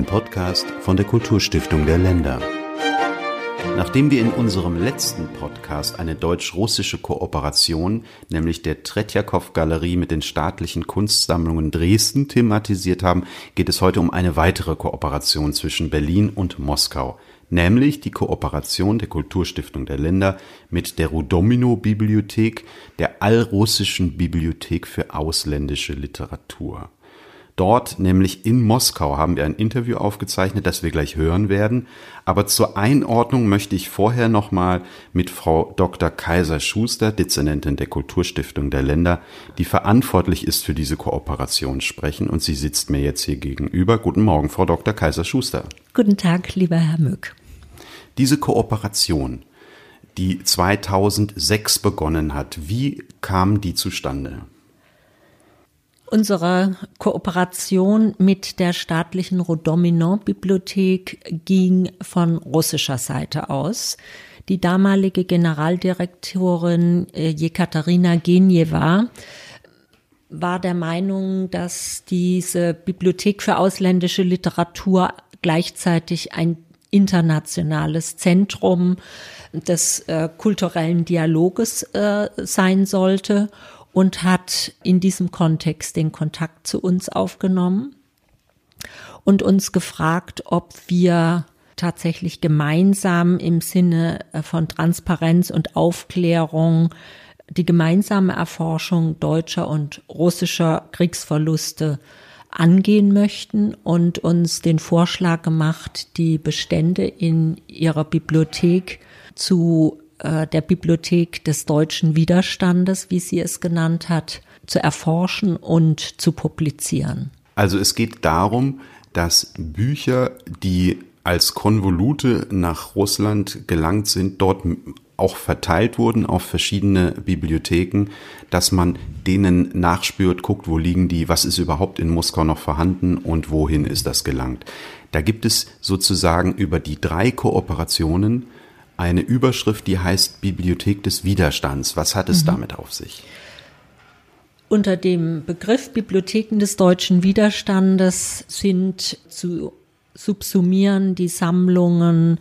Ein Podcast von der Kulturstiftung der Länder. Nachdem wir in unserem letzten Podcast eine deutsch-russische Kooperation, nämlich der Tretjakow-Galerie mit den staatlichen Kunstsammlungen Dresden thematisiert haben, geht es heute um eine weitere Kooperation zwischen Berlin und Moskau, nämlich die Kooperation der Kulturstiftung der Länder mit der Rudomino-Bibliothek, der allrussischen Bibliothek für ausländische Literatur. Dort, nämlich in Moskau, haben wir ein Interview aufgezeichnet, das wir gleich hören werden. Aber zur Einordnung möchte ich vorher nochmal mit Frau Dr. Kaiser Schuster, Dezernentin der Kulturstiftung der Länder, die verantwortlich ist für diese Kooperation, sprechen. Und sie sitzt mir jetzt hier gegenüber. Guten Morgen, Frau Dr. Kaiser Schuster. Guten Tag, lieber Herr Mück. Diese Kooperation, die 2006 begonnen hat, wie kam die zustande? Unsere Kooperation mit der staatlichen Rodominon-Bibliothek ging von russischer Seite aus. Die damalige Generaldirektorin äh, Jekaterina Genjewa war der Meinung, dass diese Bibliothek für ausländische Literatur gleichzeitig ein internationales Zentrum des äh, kulturellen Dialoges äh, sein sollte und hat in diesem Kontext den Kontakt zu uns aufgenommen und uns gefragt, ob wir tatsächlich gemeinsam im Sinne äh, von Transparenz und Aufklärung die gemeinsame Erforschung deutscher und russischer Kriegsverluste angehen möchten und uns den Vorschlag gemacht, die Bestände in ihrer Bibliothek zu äh, der Bibliothek des deutschen Widerstandes, wie sie es genannt hat, zu erforschen und zu publizieren. Also es geht darum, dass Bücher, die als Konvolute nach Russland gelangt sind, dort auch verteilt wurden auf verschiedene Bibliotheken, dass man denen nachspürt, guckt, wo liegen die, was ist überhaupt in Moskau noch vorhanden und wohin ist das gelangt. Da gibt es sozusagen über die drei Kooperationen eine Überschrift, die heißt Bibliothek des Widerstands. Was hat es mhm. damit auf sich? Unter dem Begriff Bibliotheken des deutschen Widerstandes sind zu subsumieren die Sammlungen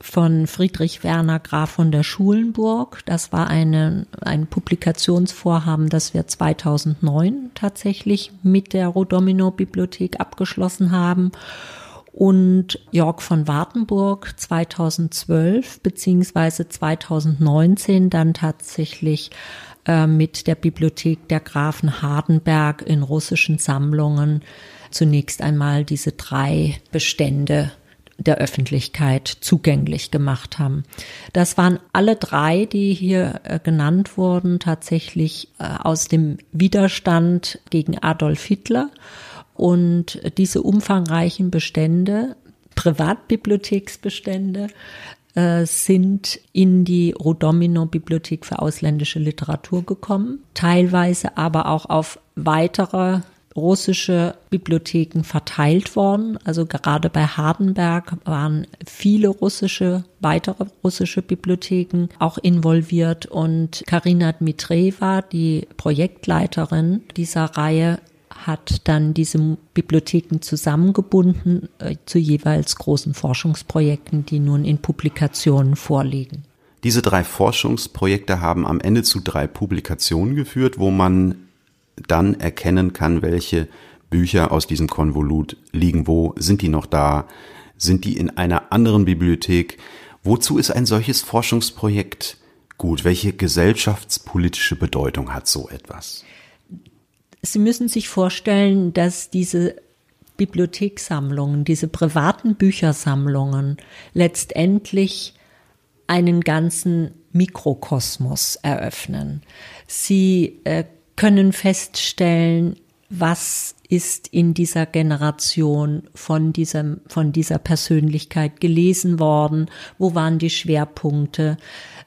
von Friedrich Werner Graf von der Schulenburg. Das war eine, ein Publikationsvorhaben, das wir 2009 tatsächlich mit der Rodomino Bibliothek abgeschlossen haben und Jörg von Wartenburg 2012 beziehungsweise 2019 dann tatsächlich äh, mit der Bibliothek der Grafen Hardenberg in russischen Sammlungen zunächst einmal diese drei Bestände der Öffentlichkeit zugänglich gemacht haben. Das waren alle drei, die hier äh, genannt wurden, tatsächlich äh, aus dem Widerstand gegen Adolf Hitler und diese umfangreichen Bestände, Privatbibliotheksbestände, äh, sind in die Rodomino Bibliothek für ausländische Literatur gekommen, teilweise aber auch auf weitere russische Bibliotheken verteilt worden. Also gerade bei Hardenberg waren viele russische, weitere russische Bibliotheken auch involviert und Karina Dmitreva, die Projektleiterin dieser Reihe, hat dann diese Bibliotheken zusammengebunden äh, zu jeweils großen Forschungsprojekten, die nun in Publikationen vorliegen. Diese drei Forschungsprojekte haben am Ende zu drei Publikationen geführt, wo man dann erkennen kann, welche Bücher aus diesem Konvolut liegen wo, sind die noch da, sind die in einer anderen Bibliothek. Wozu ist ein solches Forschungsprojekt gut? Welche gesellschaftspolitische Bedeutung hat so etwas? Sie müssen sich vorstellen, dass diese Bibliothekssammlungen, diese privaten Büchersammlungen letztendlich einen ganzen Mikrokosmos eröffnen. Sie äh, können feststellen, was ist in dieser Generation von diesem, von dieser Persönlichkeit gelesen worden, wo waren die Schwerpunkte,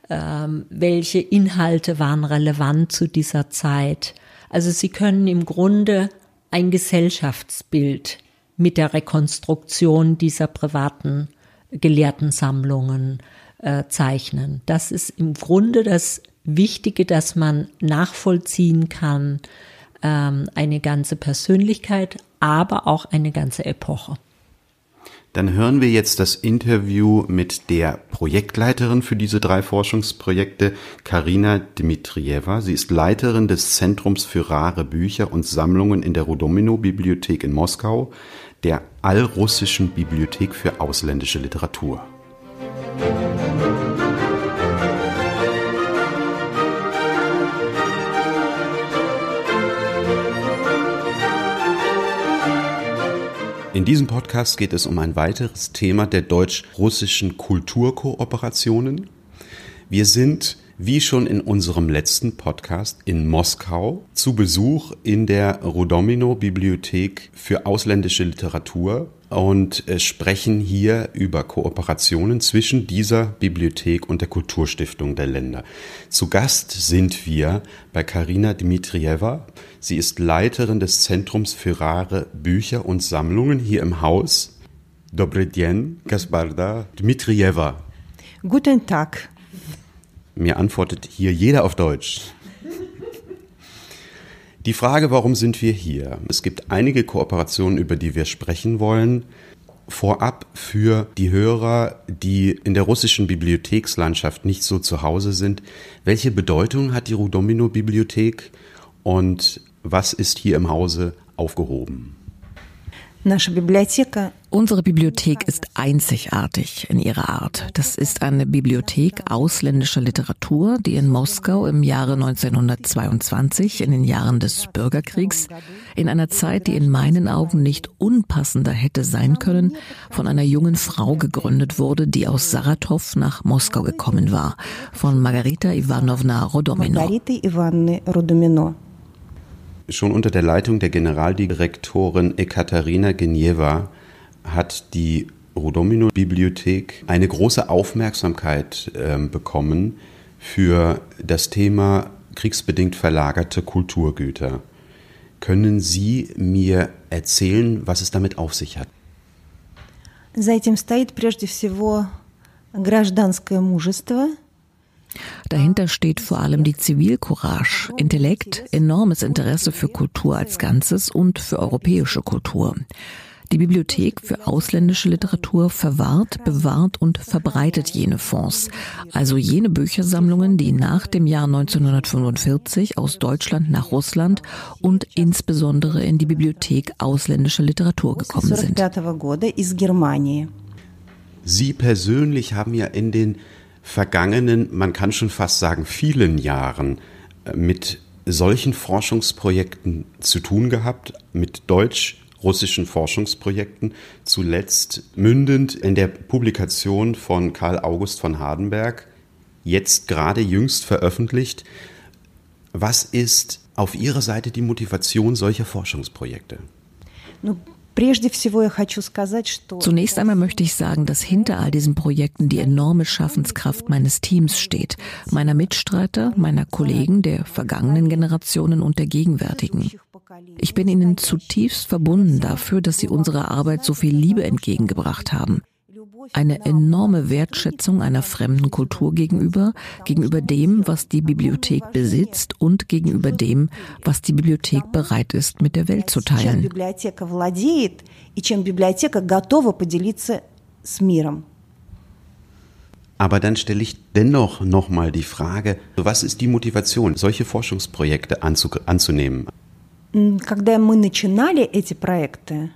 ähm, welche Inhalte waren relevant zu dieser Zeit. Also sie können im Grunde ein Gesellschaftsbild mit der Rekonstruktion dieser privaten Gelehrtensammlungen äh, zeichnen. Das ist im Grunde das Wichtige, dass man nachvollziehen kann, ähm, eine ganze Persönlichkeit, aber auch eine ganze Epoche. Dann hören wir jetzt das Interview mit der Projektleiterin für diese drei Forschungsprojekte, Karina Dmitrieva. Sie ist Leiterin des Zentrums für rare Bücher und Sammlungen in der Rudomino-Bibliothek in Moskau, der allrussischen Bibliothek für ausländische Literatur. In diesem Podcast geht es um ein weiteres Thema der deutsch-russischen Kulturkooperationen. Wir sind, wie schon in unserem letzten Podcast, in Moskau zu Besuch in der Rudomino Bibliothek für ausländische Literatur und äh, sprechen hier über Kooperationen zwischen dieser Bibliothek und der Kulturstiftung der Länder. Zu Gast sind wir bei Karina Dmitrieva. Sie ist Leiterin des Zentrums für rare Bücher und Sammlungen hier im Haus. Dobry dien, Gasparda Dmitrieva. Guten Tag. Mir antwortet hier jeder auf Deutsch. Die Frage, warum sind wir hier? Es gibt einige Kooperationen, über die wir sprechen wollen. Vorab für die Hörer, die in der russischen Bibliothekslandschaft nicht so zu Hause sind. Welche Bedeutung hat die Rudomino-Bibliothek und was ist hier im Hause aufgehoben? Unsere Bibliothek ist einzigartig in ihrer Art. Das ist eine Bibliothek ausländischer Literatur, die in Moskau im Jahre 1922, in den Jahren des Bürgerkriegs, in einer Zeit, die in meinen Augen nicht unpassender hätte sein können, von einer jungen Frau gegründet wurde, die aus Saratow nach Moskau gekommen war, von Margarita Ivanovna Rodomino. Schon unter der Leitung der Generaldirektorin Ekaterina Genieva hat die Rudomino-Bibliothek eine große Aufmerksamkeit äh, bekommen für das Thema kriegsbedingt verlagerte Kulturgüter. Können Sie mir erzählen, was es damit auf sich hat? За этим стоит прежде всего гражданское мужество – Dahinter steht vor allem die Zivilcourage, Intellekt, enormes Interesse für Kultur als Ganzes und für europäische Kultur. Die Bibliothek für ausländische Literatur verwahrt, bewahrt und verbreitet jene Fonds, also jene Büchersammlungen, die nach dem Jahr 1945 aus Deutschland nach Russland und insbesondere in die Bibliothek ausländischer Literatur gekommen sind. Sie persönlich haben ja in den vergangenen, man kann schon fast sagen, vielen Jahren äh, mit solchen Forschungsprojekten zu tun gehabt, mit deutsch-russischen Forschungsprojekten, zuletzt mündend in der Publikation von Karl August von Hardenberg, jetzt gerade jüngst veröffentlicht. Was ist auf Ihrer Seite die Motivation solcher Forschungsprojekte? Zunächst einmal möchte ich sagen, dass hinter all diesen Projekten die enorme Schaffenskraft meines Teams steht, meiner Mitstreiter, meiner Kollegen der vergangenen Generationen und der gegenwärtigen. Ich bin ihnen zutiefst verbunden dafür, dass sie unserer Arbeit so viel Liebe entgegengebracht haben eine enorme Wertschätzung einer fremden Kultur gegenüber, gegenüber dem, was die Bibliothek besitzt und gegenüber dem, was die Bibliothek bereit ist, mit der Welt zu teilen. Aber dann stelle ich dennoch nochmal die Frage, was ist die Motivation, solche Forschungsprojekte anzunehmen? Когда мы начинали эти проекты,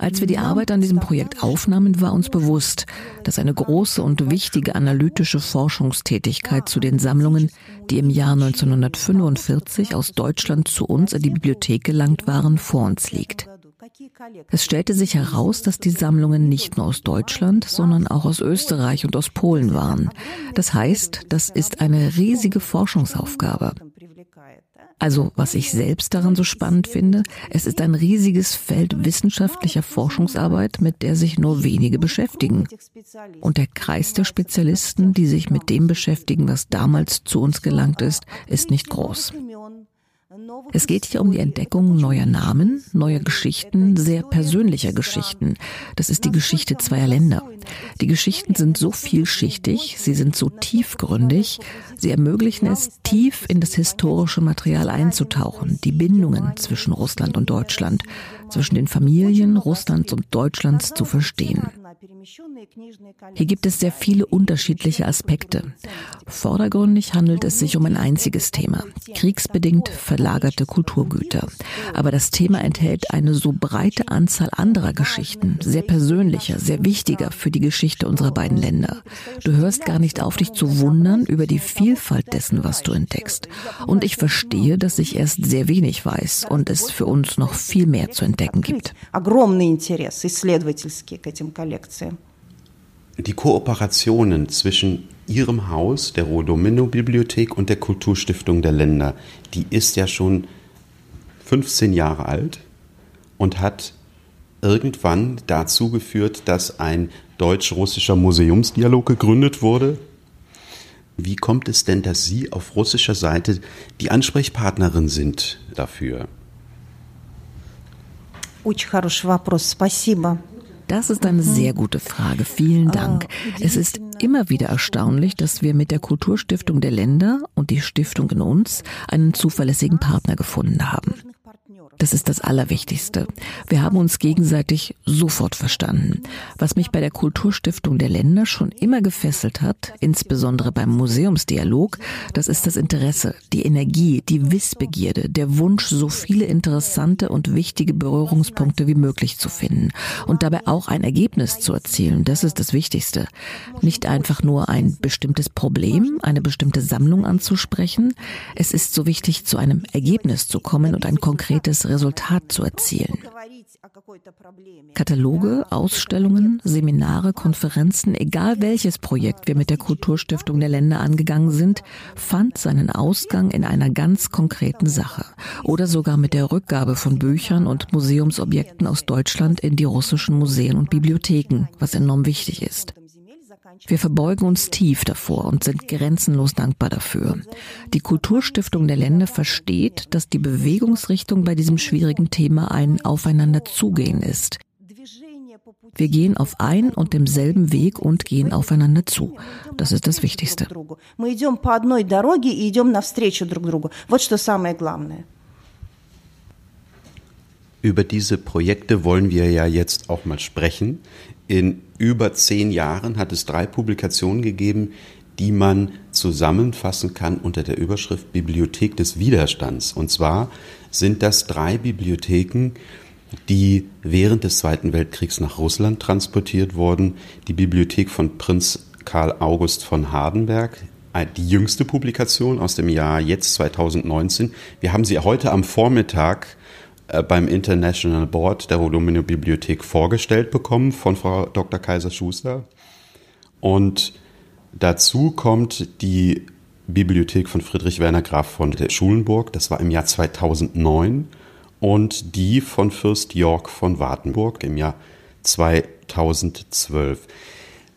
als wir die Arbeit an diesem Projekt aufnahmen, war uns bewusst, dass eine große und wichtige analytische Forschungstätigkeit zu den Sammlungen, die im Jahr 1945 aus Deutschland zu uns in die Bibliothek gelangt waren, vor uns liegt. Es stellte sich heraus, dass die Sammlungen nicht nur aus Deutschland, sondern auch aus Österreich und aus Polen waren. Das heißt, das ist eine riesige Forschungsaufgabe. Also, was ich selbst daran so spannend finde, es ist ein riesiges Feld wissenschaftlicher Forschungsarbeit, mit der sich nur wenige beschäftigen. Und der Kreis der Spezialisten, die sich mit dem beschäftigen, was damals zu uns gelangt ist, ist nicht groß. Es geht hier um die Entdeckung neuer Namen, neuer Geschichten, sehr persönlicher Geschichten. Das ist die Geschichte zweier Länder. Die Geschichten sind so vielschichtig, sie sind so tiefgründig, sie ermöglichen es, tief in das historische Material einzutauchen, die Bindungen zwischen Russland und Deutschland, zwischen den Familien Russlands und Deutschlands zu verstehen. Hier gibt es sehr viele unterschiedliche Aspekte. Vordergründig handelt es sich um ein einziges Thema, kriegsbedingt verlagerte Kulturgüter. Aber das Thema enthält eine so breite Anzahl anderer Geschichten, sehr persönlicher, sehr wichtiger für die Geschichte unserer beiden Länder. Du hörst gar nicht auf, dich zu wundern über die Vielfalt dessen, was du entdeckst. Und ich verstehe, dass ich erst sehr wenig weiß und es für uns noch viel mehr zu entdecken gibt Die Kooperationen zwischen Ihrem Haus, der Rodomino-Bibliothek und der Kulturstiftung der Länder, die ist ja schon 15 Jahre alt und hat irgendwann dazu geführt, dass ein deutsch-russischer Museumsdialog gegründet wurde. Wie kommt es denn, dass Sie auf russischer Seite die Ansprechpartnerin sind dafür? Очень хороший вопрос, спасибо. Das ist eine sehr gute Frage. Vielen Dank. Es ist immer wieder erstaunlich, dass wir mit der Kulturstiftung der Länder und die Stiftung in uns einen zuverlässigen Partner gefunden haben. Das ist das Allerwichtigste. Wir haben uns gegenseitig sofort verstanden. Was mich bei der Kulturstiftung der Länder schon immer gefesselt hat, insbesondere beim Museumsdialog, das ist das Interesse, die Energie, die Wissbegierde, der Wunsch, so viele interessante und wichtige Berührungspunkte wie möglich zu finden und dabei auch ein Ergebnis zu erzielen. Das ist das Wichtigste. Nicht einfach nur ein bestimmtes Problem, eine bestimmte Sammlung anzusprechen. Es ist so wichtig, zu einem Ergebnis zu kommen und ein konkretes Resultat zu erzielen. Kataloge, Ausstellungen, Seminare, Konferenzen, egal welches Projekt wir mit der Kulturstiftung der Länder angegangen sind, fand seinen Ausgang in einer ganz konkreten Sache oder sogar mit der Rückgabe von Büchern und Museumsobjekten aus Deutschland in die russischen Museen und Bibliotheken, was enorm wichtig ist. Wir verbeugen uns tief davor und sind grenzenlos dankbar dafür. Die Kulturstiftung der Länder versteht, dass die Bewegungsrichtung bei diesem schwierigen Thema ein Aufeinanderzugehen ist. Wir gehen auf einen und demselben Weg und gehen aufeinander zu. Das ist das Wichtigste. Über diese Projekte wollen wir ja jetzt auch mal sprechen. In über zehn Jahren hat es drei Publikationen gegeben, die man zusammenfassen kann unter der Überschrift Bibliothek des Widerstands. Und zwar sind das drei Bibliotheken, die während des Zweiten Weltkriegs nach Russland transportiert wurden. Die Bibliothek von Prinz Karl August von Hardenberg, die jüngste Publikation aus dem Jahr jetzt 2019. Wir haben sie heute am Vormittag äh, beim International Board der Volumino Bibliothek vorgestellt bekommen von Frau Dr. Kaiser-Schuster. Und dazu kommt die Bibliothek von Friedrich Werner Graf von der Schulenburg, das war im Jahr 2009, und die von Fürst Jörg von Wartenburg im Jahr 2012.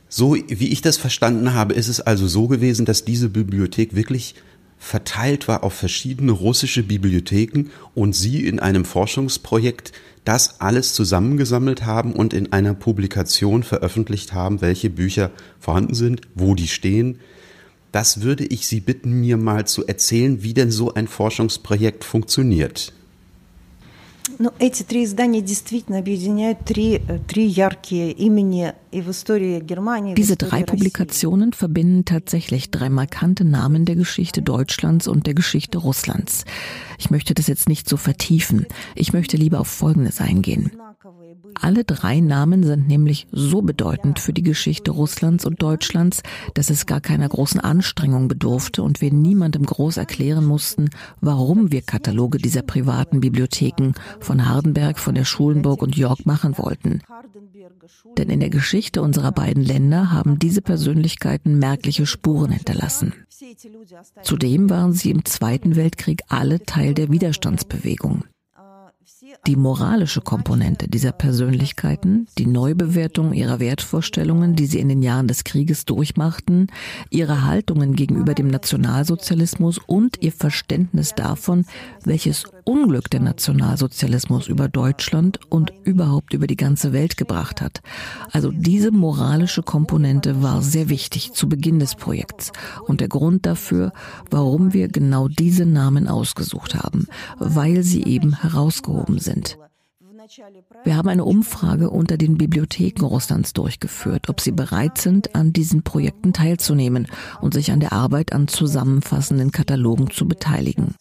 So wie ich das verstanden habe, ist es also so gewesen, dass diese Bibliothek wirklich verteilt war auf verschiedene russische Bibliotheken und sie in einem Forschungsprojekt das alles zusammengesammelt haben und in einer Publikation veröffentlicht haben, welche Bücher vorhanden sind, wo die stehen. Das würde ich Sie bitten, mir mal zu erzählen, wie denn so ein Forschungsprojekt funktioniert. Эти три издания действительно объединяют три, три яркие имени diese drei Publikationen verbinden tatsächlich drei markante Namen der Geschichte Deutschlands und der Geschichte Russlands. Ich möchte das jetzt nicht so vertiefen. Ich möchte lieber auf Folgendes eingehen. Alle drei Namen sind nämlich so bedeutend für die Geschichte Russlands und Deutschlands, dass es gar keiner großen Anstrengung bedurfte und wir niemandem groß erklären mussten, warum wir Kataloge dieser privaten Bibliotheken von Hardenberg, von der Schulenburg und York machen wollten. Denn in der Geschichte unserer beiden Länder haben diese Persönlichkeiten merkliche Spuren hinterlassen. Zudem waren sie im Zweiten Weltkrieg alle Teil der Widerstandsbewegung. Die moralische Komponente dieser Persönlichkeiten, die Neubewertung ihrer Wertvorstellungen, die sie in den Jahren des Krieges durchmachten, ihre Haltungen gegenüber dem Nationalsozialismus und ihr Verständnis davon, welches Unglück der Nationalsozialismus über Deutschland und überhaupt über die ganze Welt gebracht hat. Also diese moralische Komponente war sehr wichtig zu Beginn des Projekts und der Grund dafür, warum wir genau diese Namen ausgesucht haben, weil sie eben herausgehoben sind. Wir haben eine Umfrage unter den Bibliotheken Russlands durchgeführt, ob sie bereit sind, an diesen Projekten teilzunehmen und sich an der Arbeit an zusammenfassenden Katalogen zu beteiligen.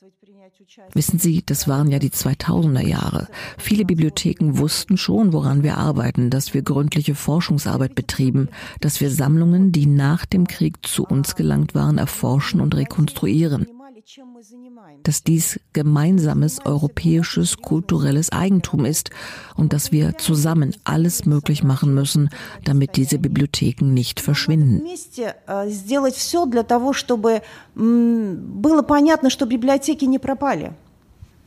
Wissen Sie, das waren ja die 2000er Jahre. Viele Bibliotheken wussten schon, woran wir arbeiten, dass wir gründliche Forschungsarbeit betrieben, dass wir Sammlungen, die nach dem Krieg zu uns gelangt waren, erforschen und rekonstruieren dass dies gemeinsames europäisches kulturelles Eigentum ist und dass wir zusammen alles möglich machen müssen, damit diese Bibliotheken nicht verschwinden.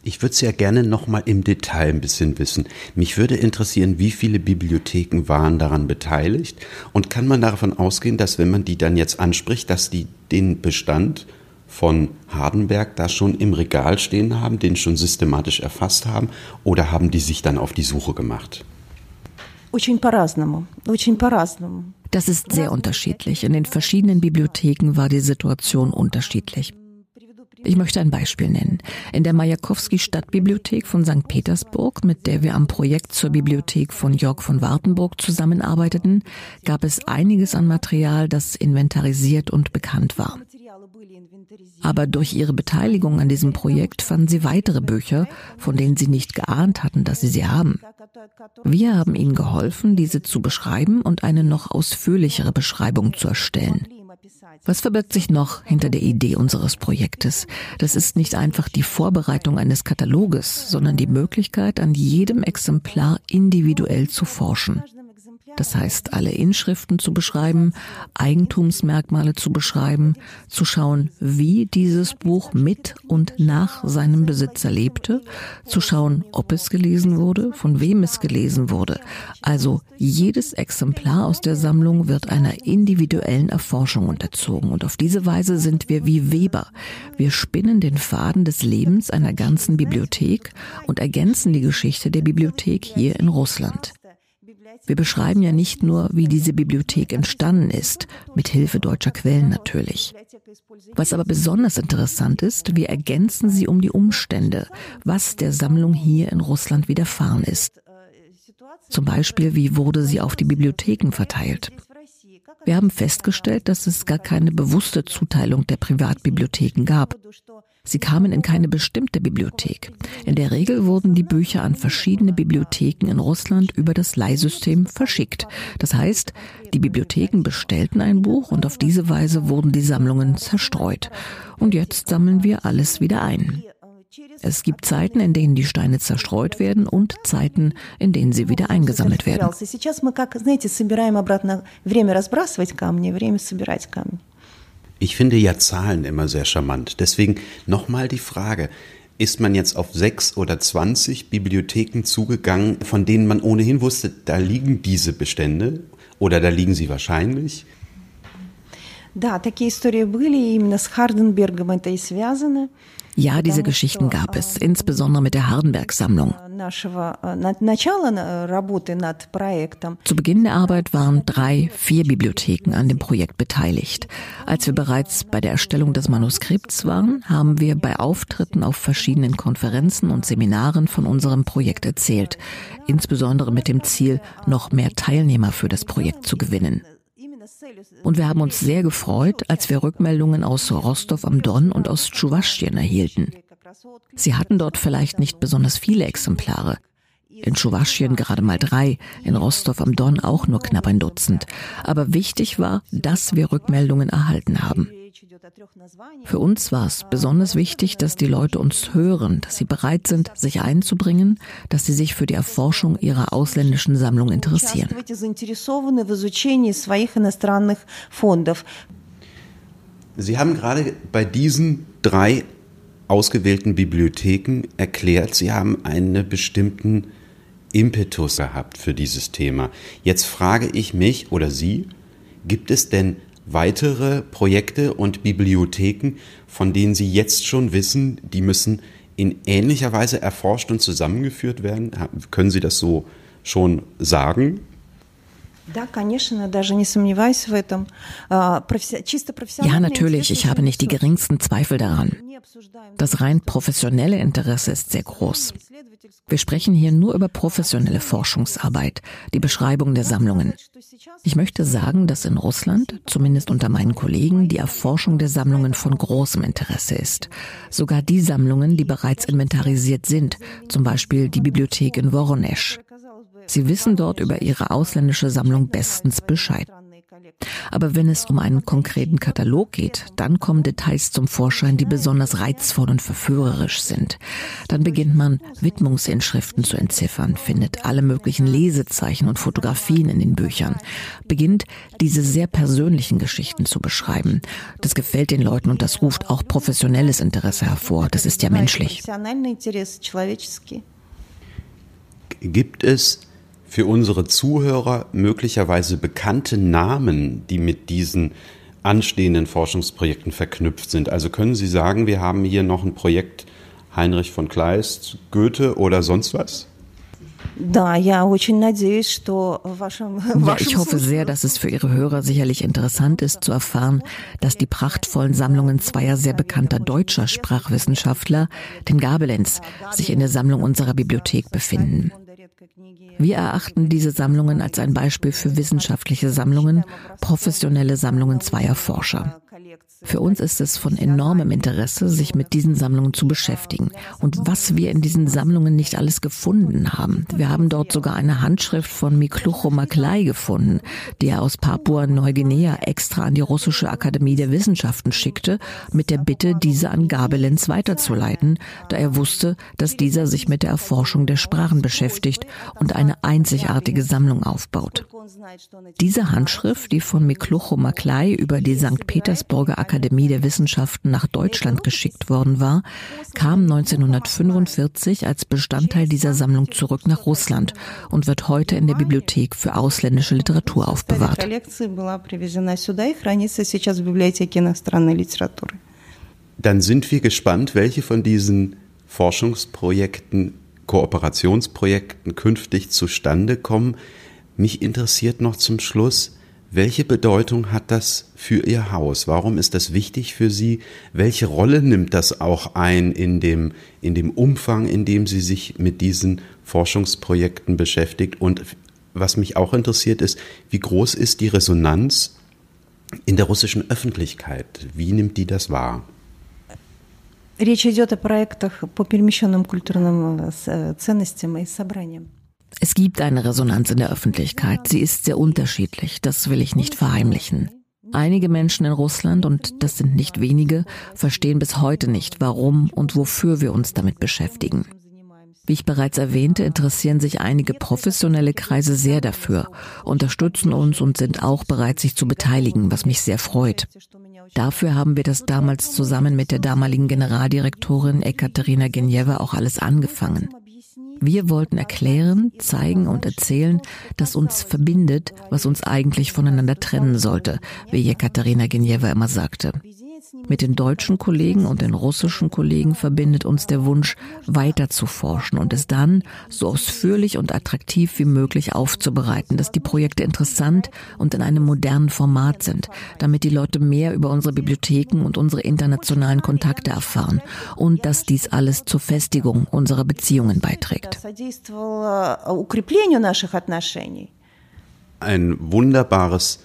Ich würde es ja gerne noch mal im Detail ein bisschen wissen. Mich würde interessieren, wie viele Bibliotheken waren daran beteiligt und kann man davon ausgehen, dass wenn man die dann jetzt anspricht, dass die den Bestand von Hardenberg da schon im Regal stehen haben, den schon systematisch erfasst haben, oder haben die sich dann auf die Suche gemacht? Das ist sehr unterschiedlich. In den verschiedenen Bibliotheken war die Situation unterschiedlich. Ich möchte ein Beispiel nennen. In der Majakowski Stadtbibliothek von St. Petersburg, mit der wir am Projekt zur Bibliothek von Jörg von Wartenburg zusammenarbeiteten, gab es einiges an Material, das inventarisiert und bekannt war. Aber durch ihre Beteiligung an diesem Projekt fanden sie weitere Bücher, von denen sie nicht geahnt hatten, dass sie sie haben. Wir haben ihnen geholfen, diese zu beschreiben und eine noch ausführlichere Beschreibung zu erstellen. Was verbirgt sich noch hinter der Idee unseres Projektes? Das ist nicht einfach die Vorbereitung eines Kataloges, sondern die Möglichkeit, an jedem Exemplar individuell zu forschen. Das heißt, alle Inschriften zu beschreiben, Eigentumsmerkmale zu beschreiben, zu schauen, wie dieses Buch mit und nach seinem Besitzer lebte, zu schauen, ob es gelesen wurde, von wem es gelesen wurde. Also jedes Exemplar aus der Sammlung wird einer individuellen Erforschung unterzogen und auf diese Weise sind wir wie Weber. Wir spinnen den Faden des Lebens einer ganzen Bibliothek und ergänzen die Geschichte der Bibliothek hier in Russland. Wir beschreiben ja nicht nur, wie diese Bibliothek entstanden ist, mit Hilfe deutscher Quellen natürlich. Was aber besonders interessant ist, wir ergänzen sie um die Umstände, was der Sammlung hier in Russland widerfahren ist. Zum Beispiel, wie wurde sie auf die Bibliotheken verteilt? Wir haben festgestellt, dass es gar keine bewusste Zuteilung der Privatbibliotheken gab. Sie kamen in keine bestimmte Bibliothek. In der Regel wurden die Bücher an verschiedene Bibliotheken in Russland über das Leihsystem verschickt. Das heißt, die Bibliotheken bestellten ein Buch und auf diese Weise wurden die Sammlungen zerstreut. Und jetzt sammeln wir alles wieder ein. Es gibt Zeiten, in denen die Steine zerstreut werden und Zeiten, in denen sie wieder eingesammelt werden. Ich finde ja Zahlen immer sehr charmant. Deswegen nochmal die Frage. Ist man jetzt auf sechs oder zwanzig Bibliotheken zugegangen, von denen man ohnehin wusste, da liegen diese Bestände oder da liegen sie wahrscheinlich? Да, такие истории были, именно с Харденбергом это и связано. Ja, diese Geschichten gab es, insbesondere mit der Hardenberg-Sammlung. Zu Beginn der Arbeit waren drei, vier Bibliotheken an dem Projekt beteiligt. Als wir bereits bei der Erstellung des Manuskripts waren, haben wir bei Auftritten auf verschiedenen Konferenzen und Seminaren von unserem Projekt erzählt, insbesondere mit dem Ziel, noch mehr Teilnehmer für das Projekt zu gewinnen. Und wir haben uns sehr gefreut, als wir Rückmeldungen aus Rostov am Don und aus Tschuwaschien erhielten. Sie hatten dort vielleicht nicht besonders viele Exemplare. In Tschuwaschien gerade mal drei, in Rostov am Don auch nur knapp ein Dutzend. Aber wichtig war, dass wir Rückmeldungen erhalten haben. Für uns war es besonders wichtig, dass die Leute uns hören, dass sie bereit sind, sich einzubringen, dass sie sich für die Erforschung ihrer ausländischen Sammlung interessieren. Sie haben gerade bei diesen drei ausgewählten Bibliotheken erklärt, Sie haben einen bestimmten Impetus gehabt für dieses Thema. Jetzt frage ich mich oder Sie, gibt es denn weitere Projekte und Bibliotheken, von denen Sie jetzt schon wissen, die müssen in ähnlicher Weise erforscht und zusammengeführt werden? Können Sie das so schon sagen? Ja, natürlich, ich habe nicht die geringsten Zweifel daran. Das rein professionelle Interesse ist sehr groß. Wir sprechen hier nur über professionelle Forschungsarbeit, die Beschreibung der Sammlungen. Ich möchte sagen, dass in Russland, zumindest unter meinen Kollegen, die Erforschung der Sammlungen von großem Interesse ist. Sogar die Sammlungen, die bereits inventarisiert sind, zum Beispiel die Bibliothek in Voronezh. Sie wissen dort über ihre ausländische Sammlung bestens Bescheid. Aber wenn es um einen konkreten Katalog geht, dann kommen Details zum Vorschein, die besonders reizvoll und verführerisch sind. Dann beginnt man, Widmungsinschriften zu entziffern, findet alle möglichen Lesezeichen und Fotografien in den Büchern, beginnt, diese sehr persönlichen Geschichten zu beschreiben. Das gefällt den Leuten und das ruft auch professionelles Interesse hervor. Das ist ja menschlich. Gibt es für unsere Zuhörer möglicherweise bekannte Namen, die mit diesen anstehenden Forschungsprojekten verknüpft sind? Also können Sie sagen, wir haben hier noch ein Projekt Heinrich von Kleist, Goethe oder sonst was? Ja, ich hoffe sehr, dass es für Ihre Hörer sicherlich interessant ist zu erfahren, dass die prachtvollen Sammlungen zweier sehr bekannter deutscher Sprachwissenschaftler, den Gabelens, sich in der Sammlung unserer Bibliothek befinden. Wir erachten diese Sammlungen als ein Beispiel für wissenschaftliche Sammlungen, professionelle Sammlungen zweier Forscher. Für uns ist es von enormem Interesse, sich mit diesen Sammlungen zu beschäftigen und was wir in diesen Sammlungen nicht alles gefunden haben. Wir haben dort sogar eine Handschrift von Miklucho Maklai gefunden, die er aus Papua-Neuguinea extra an die russische Akademie der Wissenschaften schickte, mit der Bitte, diese an Gabelens weiterzuleiten, da er wusste, dass dieser sich mit der Erforschung der Sprachen beschäftigt und eine einzigartige Sammlung aufbaut. Diese Handschrift, die von Miklucho Maklai über die St. Petersburger Akademie der Wissenschaften nach Deutschland geschickt worden war, kam 1945 als Bestandteil dieser Sammlung zurück nach Russland und wird heute in der Bibliothek für ausländische Literatur aufbewahrt. Dann sind wir gespannt, welche von diesen Forschungsprojekten, Kooperationsprojekten künftig zustande kommen. Mich interessiert noch zum Schluss, welche Bedeutung hat das für Ihr Haus? Warum ist das wichtig für Sie? Welche Rolle nimmt das auch ein in dem, in dem Umfang, in dem Sie sich mit diesen Forschungsprojekten beschäftigt? Und was mich auch interessiert ist, wie groß ist die Resonanz in der russischen Öffentlichkeit? Wie nimmt die das wahr? Речь идет о проектах по перемещенным культурным ценностям и собраниям. Es gibt eine Resonanz in der Öffentlichkeit. Sie ist sehr unterschiedlich. Das will ich nicht verheimlichen. Einige Menschen in Russland, und das sind nicht wenige, verstehen bis heute nicht, warum und wofür wir uns damit beschäftigen. Wie ich bereits erwähnte, interessieren sich einige professionelle Kreise sehr dafür, unterstützen uns und sind auch bereit, sich zu beteiligen, was mich sehr freut. Dafür haben wir das damals zusammen mit der damaligen Generaldirektorin Ekaterina Genjeva auch alles angefangen. Wir wollten erklären, zeigen und erzählen, dass uns verbindet, was uns eigentlich voneinander trennen sollte, wie Jekaterina Genjeva immer sagte. Mit den deutschen Kollegen und den russischen Kollegen verbindet uns der Wunsch, weiter zu forschen und es dann so ausführlich und attraktiv wie möglich aufzubereiten, dass die Projekte interessant und in einem modernen Format sind, damit die Leute mehr über unsere Bibliotheken und unsere internationalen Kontakte erfahren und dass dies alles zur Festigung unserer Beziehungen beiträgt. Ein wunderbares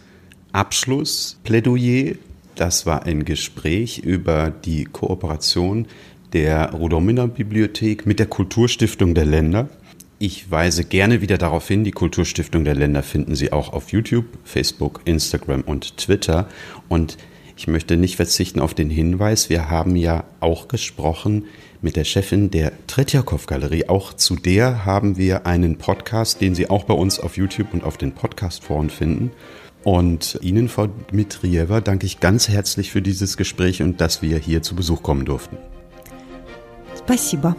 Abschlussplädoyer das war ein Gespräch über die Kooperation der Rudominer Bibliothek mit der Kulturstiftung der Länder. Ich weise gerne wieder darauf hin, die Kulturstiftung der Länder finden Sie auch auf YouTube, Facebook, Instagram und Twitter. Und ich möchte nicht verzichten auf den Hinweis, wir haben ja auch gesprochen mit der Chefin der Tretjakow Galerie. Auch zu der haben wir einen Podcast, den Sie auch bei uns auf YouTube und auf den Podcastforen finden. Und Ihnen, Frau Dmitrieva, danke ich ganz herzlich für dieses Gespräch und dass wir hier zu Besuch kommen durften. Спасибо.